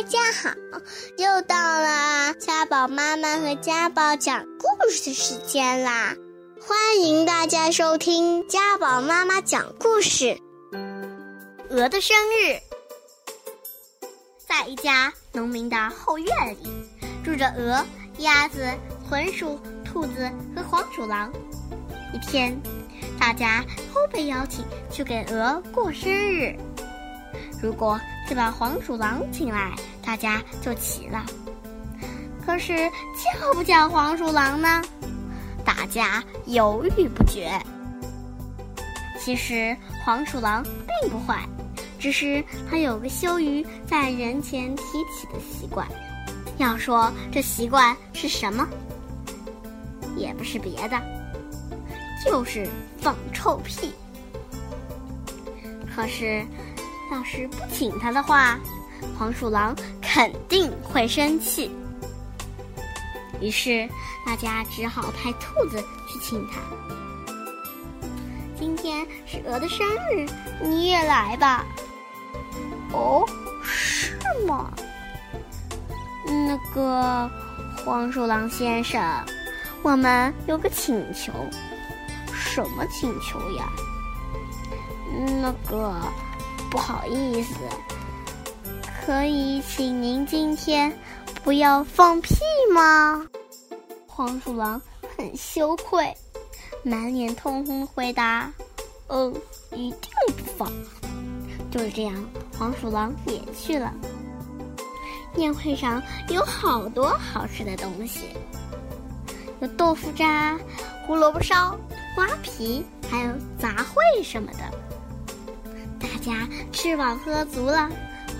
大家好，又到了家宝妈妈和家宝讲故事的时间啦！欢迎大家收听家宝妈妈讲故事。鹅的生日，在一家农民的后院里，住着鹅、鸭子、豚鼠、兔子和黄鼠狼。一天，大家都被邀请去给鹅过生日。如果就把黄鼠狼请来，大家就齐了。可是叫不叫黄鼠狼呢？大家犹豫不决。其实黄鼠狼并不坏，只是它有个羞于在人前提起的习惯。要说这习惯是什么，也不是别的，就是放臭屁。可是。要是不请他的话，黄鼠狼肯定会生气。于是大家只好派兔子去请他。今天是鹅的生日，你也来吧。哦，是吗？那个黄鼠狼先生，我们有个请求。什么请求呀？那个。不好意思，可以请您今天不要放屁吗？黄鼠狼很羞愧，满脸通红回答：“嗯，一定不放。”就是这样，黄鼠狼也去了。宴会上有好多好吃的东西，有豆腐渣、胡萝卜烧、瓜皮，还有杂烩什么的。大家吃饱喝足了，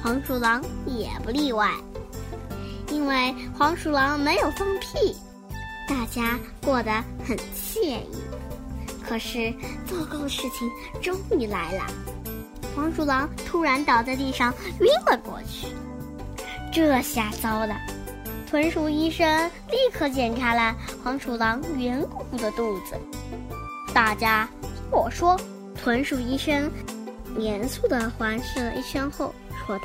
黄鼠狼也不例外。因为黄鼠狼没有放屁，大家过得很惬意。可是糟糕的事情终于来了，黄鼠狼突然倒在地上晕了过去。这下糟了！豚鼠医生立刻检查了黄鼠狼圆鼓鼓的肚子。大家听我说，豚鼠医生。严肃地环视了一圈后，说道：“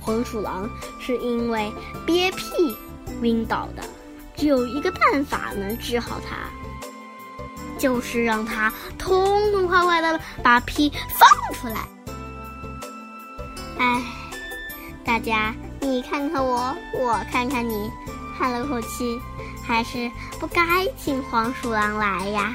黄鼠狼是因为憋屁晕倒的，只有一个办法能治好它，就是让它痛痛快快地把屁放出来。”哎，大家你看看我，我看看你，叹了口气，还是不该请黄鼠狼来呀。